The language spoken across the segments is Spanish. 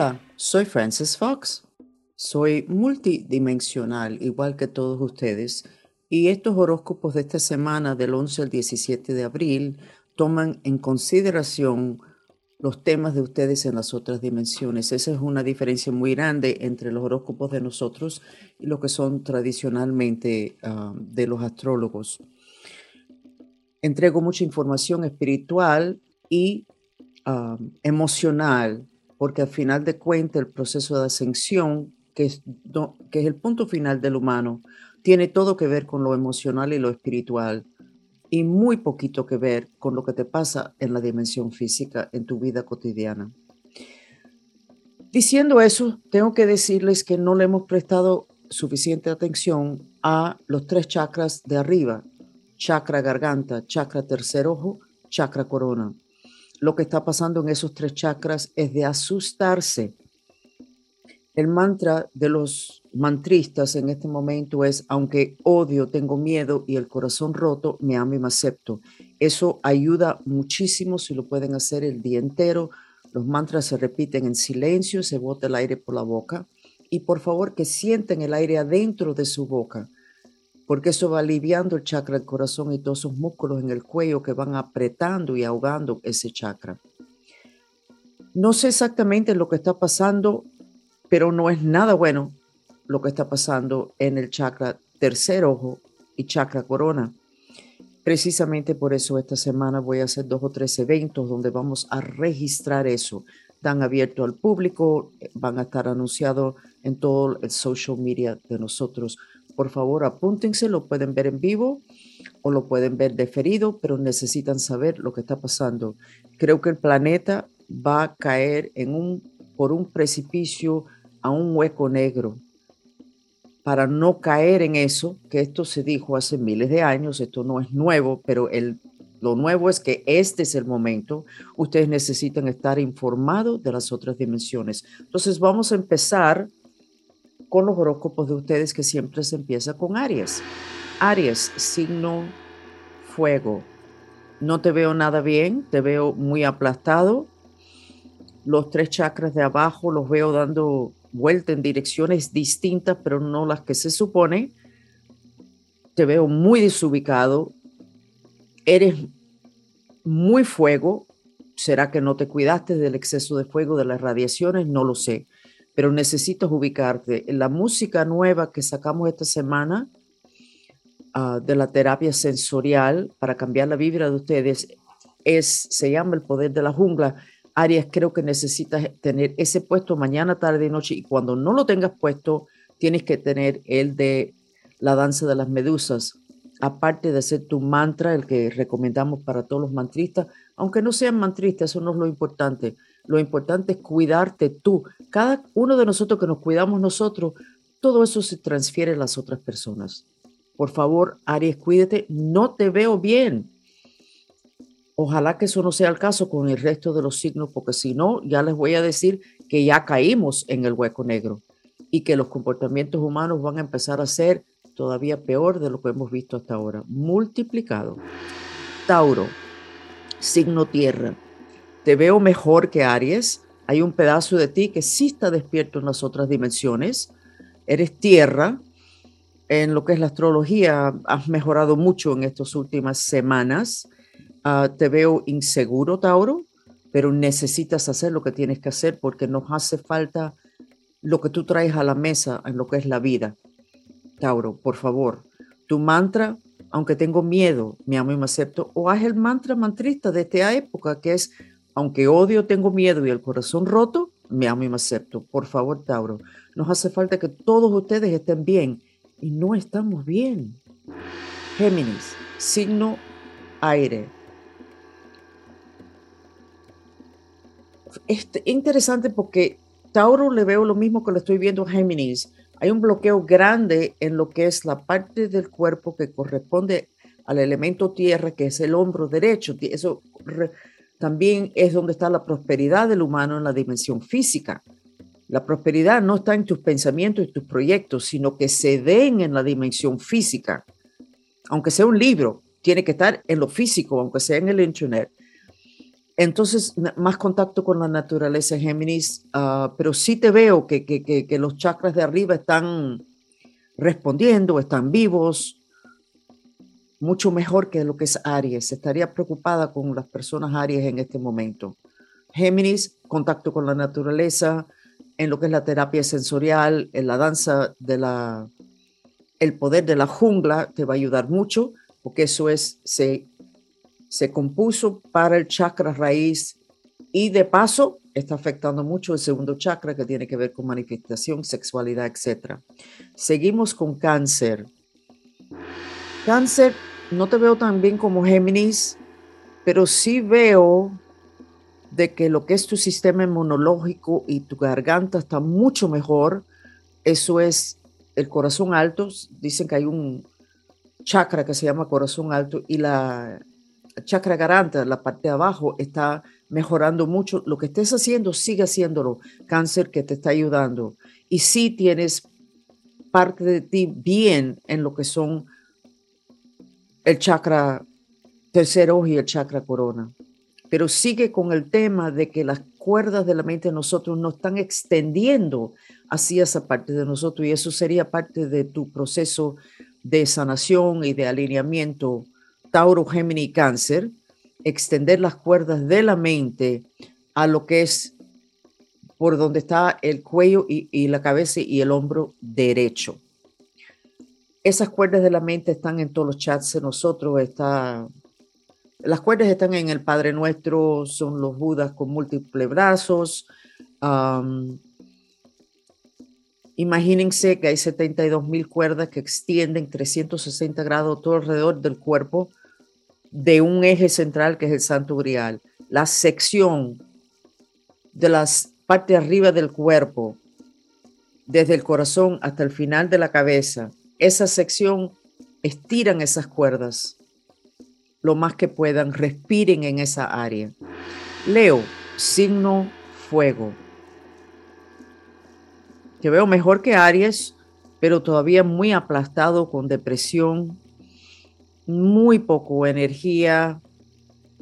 Hola, soy Francis Fox. Soy multidimensional, igual que todos ustedes, y estos horóscopos de esta semana, del 11 al 17 de abril, toman en consideración los temas de ustedes en las otras dimensiones. Esa es una diferencia muy grande entre los horóscopos de nosotros y lo que son tradicionalmente ah, de los astrólogos. Entrego mucha información espiritual y ah, emocional, porque al final de cuentas el proceso de ascensión, que es, que es el punto final del humano, tiene todo que ver con lo emocional y lo espiritual y muy poquito que ver con lo que te pasa en la dimensión física en tu vida cotidiana. Diciendo eso, tengo que decirles que no le hemos prestado suficiente atención a los tres chakras de arriba, chakra garganta, chakra tercer ojo, chakra corona. Lo que está pasando en esos tres chakras es de asustarse. El mantra de los mantristas en este momento es, aunque odio, tengo miedo y el corazón roto, me amo y me acepto. Eso ayuda muchísimo si lo pueden hacer el día entero. Los mantras se repiten en silencio, se bota el aire por la boca y por favor que sienten el aire adentro de su boca, porque eso va aliviando el chakra del corazón y todos esos músculos en el cuello que van apretando y ahogando ese chakra. No sé exactamente lo que está pasando, pero no es nada bueno lo que está pasando en el chakra tercer ojo y chakra corona. Precisamente por eso esta semana voy a hacer dos o tres eventos donde vamos a registrar eso. Están abiertos al público, van a estar anunciados en todo el social media de nosotros. Por favor, apúntense, lo pueden ver en vivo o lo pueden ver deferido, pero necesitan saber lo que está pasando. Creo que el planeta va a caer en un, por un precipicio a un hueco negro para no caer en eso, que esto se dijo hace miles de años, esto no es nuevo, pero lo nuevo es que este es el momento, ustedes necesitan estar informados de las otras dimensiones. Entonces vamos a empezar con los horóscopos de ustedes que siempre se empieza con Aries. Aries, signo fuego. No te veo nada bien, te veo muy aplastado. Los tres chakras de abajo los veo dando vuelta en direcciones distintas, pero no las que se supone. Te veo muy desubicado. Eres muy fuego. ¿Será que no te cuidaste del exceso de fuego, de las radiaciones? No lo sé, pero necesitas ubicarte. La música nueva que sacamos esta semana ah, de la terapia sensorial para cambiar la vibra de ustedes es, se llama El Poder de la Jungla Aries, creo que necesitas tener ese puesto mañana, tarde y noche. Y cuando no lo tengas puesto, tienes que tener el de la danza de las medusas. Aparte de ser tu mantra, el que recomendamos para todos los mantristas, aunque no sean mantristas, eso no es lo importante. Lo importante es cuidarte tú. Cada uno de nosotros que nos cuidamos nosotros, todo eso se transfiere a las otras personas. Por favor, Aries, cuídate. No te veo bien Ojalá que eso no sea el caso con el resto de los signos, porque si no, ya les voy a decir que ya caímos en el hueco negro y que los comportamientos humanos van a empezar a ser todavía peor de lo que hemos visto hasta ahora, multiplicado. Tauro, signo tierra. Te veo mejor que Aries. Hay un pedazo de ti que sí está despierto en las otras dimensiones. Eres tierra. En lo que es la astrología, has mejorado mucho en estas últimas semanas Ah, te veo inseguro, Tauro, pero necesitas hacer lo que tienes que hacer porque nos hace falta lo que tú traes a la mesa en lo que es la vida. Tauro, por favor, tu mantra, aunque tengo miedo, me amo y me acepto, o haz el mantra mantrista de esta época que es, aunque odio, tengo miedo y el corazón roto, me amo y me acepto. Por favor, Tauro, nos hace falta que todos ustedes estén bien y no estamos bien. Géminis, signo aire es interesante porque Tauro le veo lo mismo que le estoy viendo a Géminis. Hay un bloqueo grande en lo que es la parte del cuerpo que corresponde al elemento tierra, que es el hombro derecho. Eso también es donde está la prosperidad del humano en la dimensión física. La prosperidad no está en tus pensamientos y tus proyectos, sino que se den en la dimensión física. Aunque sea un libro, tiene que estar en lo físico, aunque sea en el internet. entonces, más contacto con la naturaleza, Géminis, ah, pero sí te veo que, que, que, los chakras de arriba están respondiendo, están vivos, mucho mejor que lo que es Aries. Estaría preocupada con las personas Aries en este momento. Géminis, contacto con la naturaleza, en lo que es la terapia sensorial, en la danza de la, el poder de la jungla te va a ayudar mucho, porque eso es, se se compuso para el chakra raíz y de paso está afectando mucho el segundo chakra que tiene que ver con manifestación, sexualidad, etc. Seguimos con cáncer. Cáncer, no te veo tan bien como Géminis, pero sí veo de que lo que es tu sistema inmunológico y tu garganta está mucho mejor. Eso es el corazón alto. Dicen que hay un chakra que se llama corazón alto y la chakra garanta, la parte de abajo, está mejorando mucho. Lo que estés haciendo, sigue haciéndolo. Cáncer que te está ayudando. Y si tienes parte de ti bien en lo que son el chakra tercero y el chakra corona. Pero sigue con el tema de que las cuerdas de la mente de nosotros nos están extendiendo hacia esa parte de nosotros y eso sería parte de tu proceso de sanación y de alineamiento Tauro, Géminis Cáncer, extender las cuerdas de la mente a lo que es por donde está el cuello y, la cabeza y el hombro derecho. Esas cuerdas de la mente están en todos los chats nosotros. Está, las cuerdas están en el Padre Nuestro, son los Budas con múltiples brazos. imagínense que hay 72 mil cuerdas que extienden 360 grados todo alrededor del cuerpo de un eje central que es el Santo Grial. La sección de las partes arriba del cuerpo, desde el corazón hasta el final de la cabeza, esa sección estiran esas cuerdas lo más que puedan, respiren en esa área. Leo, signo fuego. Te veo mejor que Aries, pero todavía muy aplastado con depresión, muy poco energía,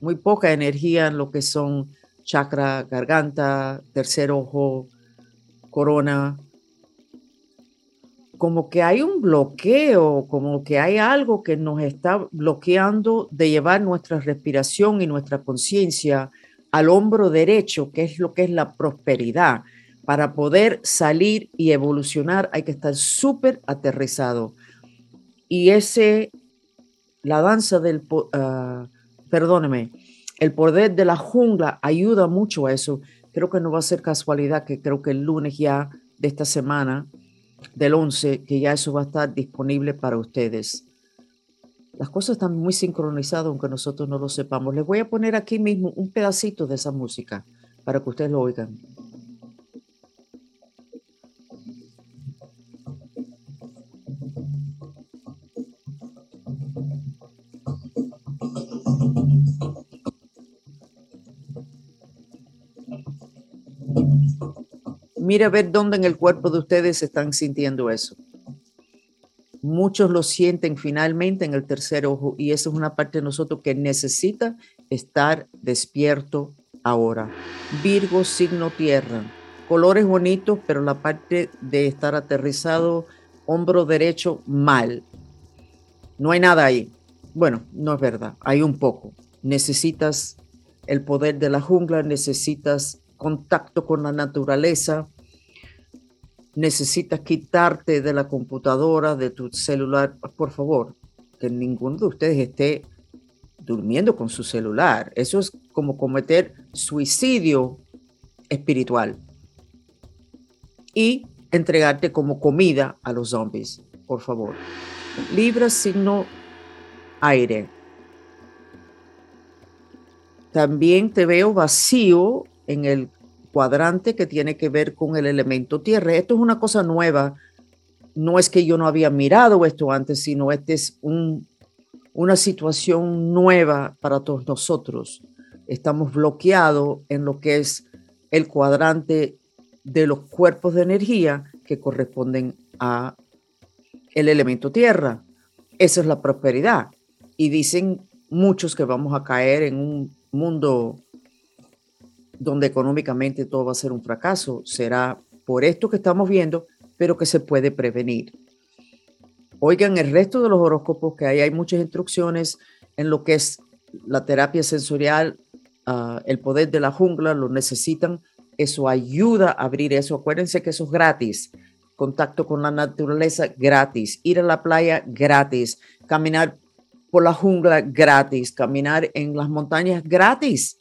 muy poca energía en lo que son chakra, garganta, tercer ojo, corona. Como que hay un bloqueo, como que hay algo que nos está bloqueando de llevar nuestra respiración y nuestra conciencia al hombro derecho, que es lo que es la prosperidad. Para poder salir y evolucionar hay que estar súper aterrizado. Y ese la danza del, uh, perdóneme, el poder de la jungla ayuda mucho a eso. Creo que no va a ser casualidad que creo que el lunes ya de esta semana, del 11, que ya eso va a estar disponible para ustedes. Las cosas están muy sincronizadas, aunque nosotros no lo sepamos. Les voy a poner aquí mismo un pedacito de esa música para que ustedes lo oigan. Mira a ver dónde en el cuerpo de ustedes están sintiendo eso. Muchos lo sienten finalmente en el tercer ojo y esa es una parte de nosotros que necesita estar despierto ahora. Virgo, signo tierra. Colores bonitos, pero la parte de estar aterrizado, hombro derecho, mal. No hay nada ahí. Bueno, no es verdad, hay un poco. Necesitas el poder de la jungla, necesitas contacto con la naturaleza, necesitas quitarte de la computadora, de tu celular, por favor, que ninguno de ustedes esté durmiendo con su celular. Eso es como cometer suicidio espiritual. Y entregarte como comida a los zombies, por favor. Libra signo aire. También te veo vacío en el cuadrante que tiene que ver con el elemento tierra. Esto es una cosa nueva. No es que yo no había mirado esto antes, sino esta es una situación nueva para todos nosotros. Estamos bloqueados en lo que es el cuadrante de los cuerpos de energía que corresponden a el elemento tierra. Esa es la prosperidad. Y dicen muchos que vamos a caer en un mundo donde económicamente todo va a ser un fracaso. Será por esto que estamos viendo, pero que se puede prevenir. Oigan el resto de los horóscopos, que ahí hay muchas instrucciones en lo que es la terapia sensorial, ah, el poder de la jungla, lo necesitan. Eso ayuda a abrir eso. Acuérdense que eso es gratis. Contacto con la naturaleza gratis. Ir a la playa gratis. Caminar por la jungla gratis. Caminar en las montañas gratis.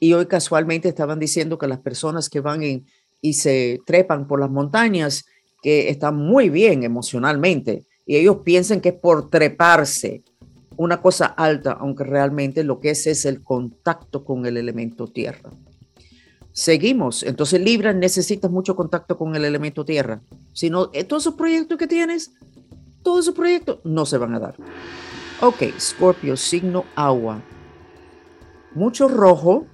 Y hoy casualmente estaban diciendo que las personas que van y se trepan por las montañas que están muy bien emocionalmente y ellos piensan que es por treparse una cosa alta, aunque realmente lo que es es el contacto con el elemento tierra. Seguimos. Entonces, Libra, necesitas mucho contacto con el elemento tierra. Si no, eh, todos esos proyectos que tienes, todos esos proyectos no se van a dar. Ok, Scorpio, signo agua. Mucho rojo,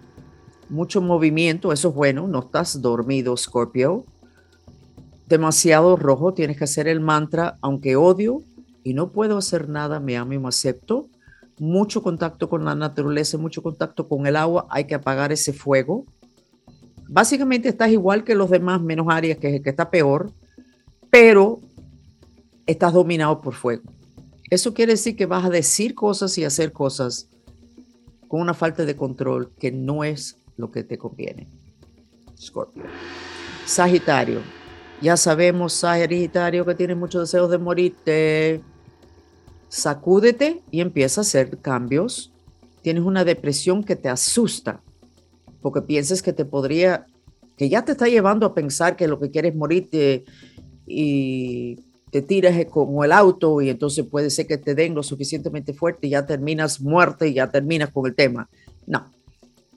mucho movimiento, eso es bueno, no estás dormido, Scorpio demasiado rojo, tienes que hacer el mantra, aunque odio y no puedo hacer nada, me amo y me acepto. Mucho contacto con la naturaleza, mucho contacto con el agua, hay que apagar ese fuego. Básicamente estás igual que los demás, menos áreas que es el que está peor, pero estás dominado por fuego. Eso quiere decir que vas a decir cosas y hacer cosas con una falta de control que no es lo que te conviene. Scorpio. Sagitario, ya sabemos, Sagitario, que tienes muchos deseos de morirte. Sacúdete y empieza a hacer cambios. Tienes una depresión que te asusta porque piensas que te podría, que ya te está llevando a pensar que lo que quieres es morirte y te tiras como el auto y entonces puede ser que te den lo suficientemente fuerte y ya terminas muerte y ya terminas con el tema. No,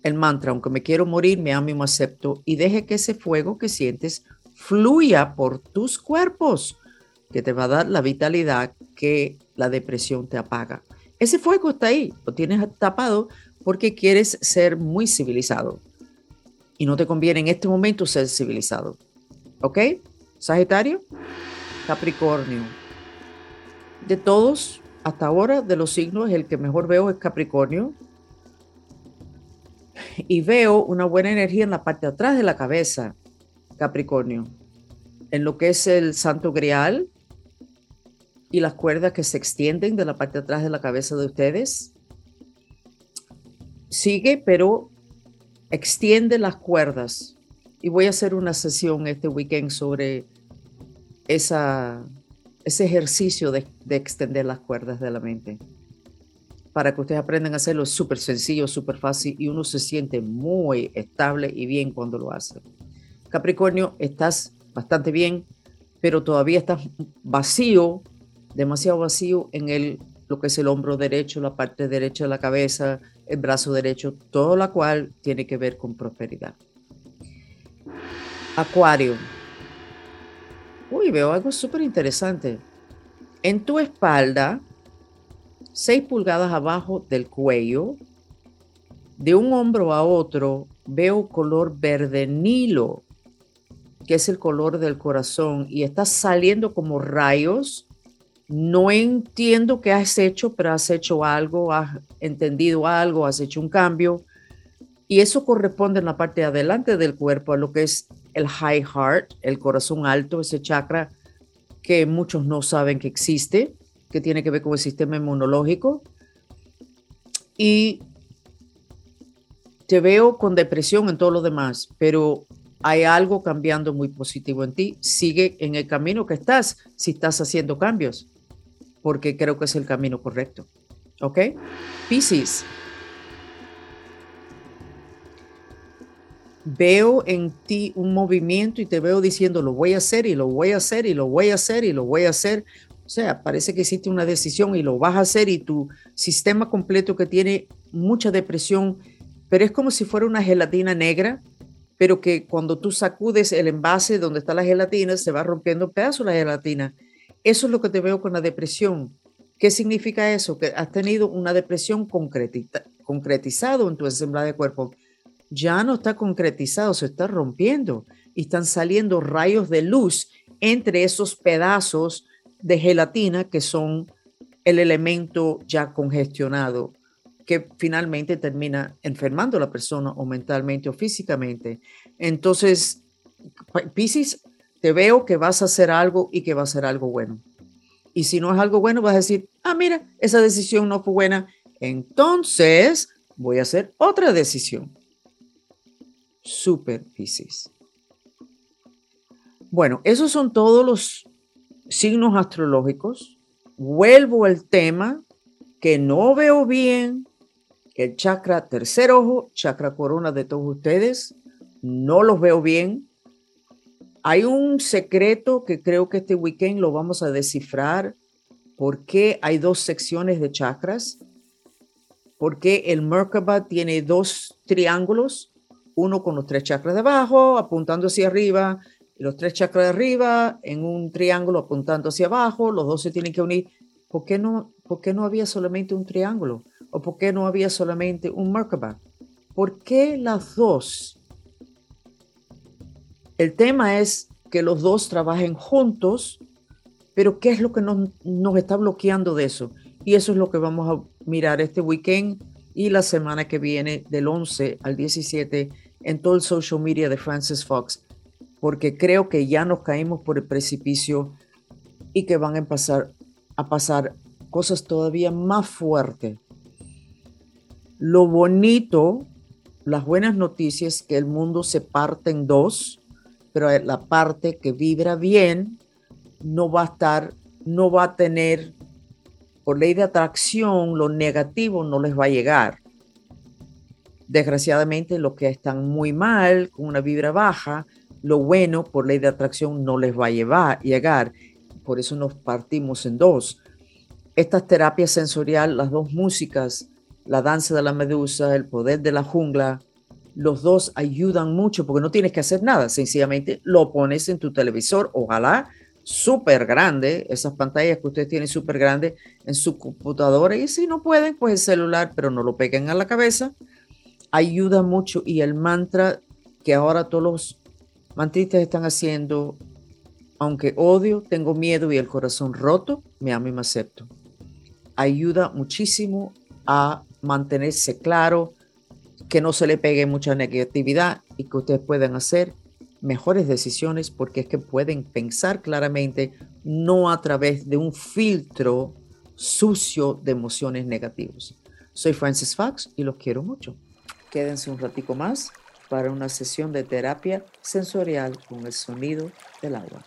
el mantra, aunque me quiero morir, me amo y me acepto y deje que ese fuego que sientes fluya por tus cuerpos, que te va a dar la vitalidad que la depresión te apaga. Ese fuego está ahí, lo tienes tapado porque quieres ser muy civilizado. Y no te conviene en este momento ser civilizado. ¿Ok? Sagitario, Capricornio. De todos, hasta ahora, de los signos, el que mejor veo es Capricornio. Y veo una buena energía en la parte de atrás de la cabeza. Capricornio, en lo que es el Santo Grial y las cuerdas que se extienden de la parte de atrás de la cabeza de ustedes. Sigue, pero extiende las cuerdas. Y voy a hacer una sesión este weekend sobre ese ejercicio de extender las cuerdas de la mente. Para que ustedes aprendan a hacerlo súper sencillo, súper fácil y uno se siente muy estable y bien cuando lo hace. Capricornio, estás bastante bien, pero todavía estás vacío, demasiado vacío en el, lo que es el hombro derecho, la parte derecha de la cabeza, el brazo derecho, todo lo cual tiene que ver con prosperidad. Acuario. Uy, veo algo súper interesante. En tu espalda, 6 pulgadas abajo del cuello, de un hombro a otro, veo color verde nilo que es el color del corazón, y está saliendo como rayos. No entiendo qué has hecho, pero has hecho algo, has entendido algo, has hecho un cambio. Y eso corresponde en la parte de adelante del cuerpo a lo que es el high heart, el corazón alto, ese chakra que muchos no saben que existe, que tiene que ver con el sistema inmunológico. Y te veo con depresión en todo lo demás, pero hay algo cambiando muy positivo en ti. Sigue en el camino que estás si estás haciendo cambios, porque creo que es el camino correcto. ¿Ok? Piscis. Veo en ti un movimiento y te veo diciendo lo voy a hacer y lo voy a hacer y lo voy a hacer y lo voy a hacer. O sea, parece que hiciste una decisión y lo vas a hacer y tu sistema completo que tiene mucha depresión, pero es como si fuera una gelatina negra pero que cuando tú sacudes el envase donde está la gelatina, se va rompiendo pedazo la gelatina. Eso es lo que te veo con la depresión. ¿Qué significa eso? Que has tenido una depresión concretizado en tu ensamble de cuerpo. Ya no está concretizado, se está rompiendo y están saliendo rayos de luz entre esos pedazos de gelatina que son el elemento ya congestionado que finalmente termina enfermando a la persona o mentalmente o físicamente. Entonces, Pisces, te veo que vas a hacer algo y que va a ser algo bueno. Y si no es algo bueno, vas a decir, ah, mira, esa decisión no fue buena. Entonces, voy a hacer otra decisión. Super Pisces. Bueno, esos son todos los signos astrológicos. Vuelvo al tema que no veo bien el chakra tercer ojo, chakra corona de todos ustedes, no los veo bien. Hay un secreto que creo que este weekend lo vamos a descifrar. ¿Por qué hay dos secciones de chakras? ¿Por qué el Merkaba tiene dos triángulos? Uno con los tres chakras de abajo, apuntando hacia arriba, los tres chakras de arriba en un triángulo apuntando hacia abajo. Los dos se tienen que unir. ¿Por qué no, por qué no había solamente un triángulo? ¿O por qué no había solamente un Merkaba? ¿Por qué las dos? El tema es que los dos trabajen juntos, pero ¿qué es lo que nos, nos está bloqueando de eso? Y eso es lo que vamos a mirar este weekend y la semana que viene, del 11 al 17, en todo el social media de Francis Fox, porque creo que ya nos caímos por el precipicio y que van a pasar a pasar cosas todavía más fuertes lo bonito, las buenas noticias, que el mundo se parte en dos, pero la parte que vibra bien no va a estar, no va a tener, por ley de atracción, lo negativo no les va a llegar. Desgraciadamente, los que están muy mal, con una vibra baja, lo bueno, por ley de atracción, no les va a llevar, llegar. Por eso nos partimos en dos. Estas terapias sensoriales, las dos músicas, la danza de la medusa, el poder de la jungla, los dos ayudan mucho porque no tienes que hacer nada, sencillamente lo pones en tu televisor, ojalá súper grande, esas pantallas que ustedes tienen súper grandes en su computadora y si no pueden, pues el celular, pero no lo peguen a la cabeza, ayuda mucho y el mantra que ahora todos los mantristas están haciendo, aunque odio, tengo miedo y el corazón roto, me amo y me acepto. Ayuda muchísimo a mantenerse claro, que no se le pegue mucha negatividad y que ustedes puedan hacer mejores decisiones porque es que pueden pensar claramente, no a través de un filtro sucio de emociones negativas. Soy Francis Fox y los quiero mucho. Quédense un ratico más para una sesión de terapia sensorial con el sonido del agua.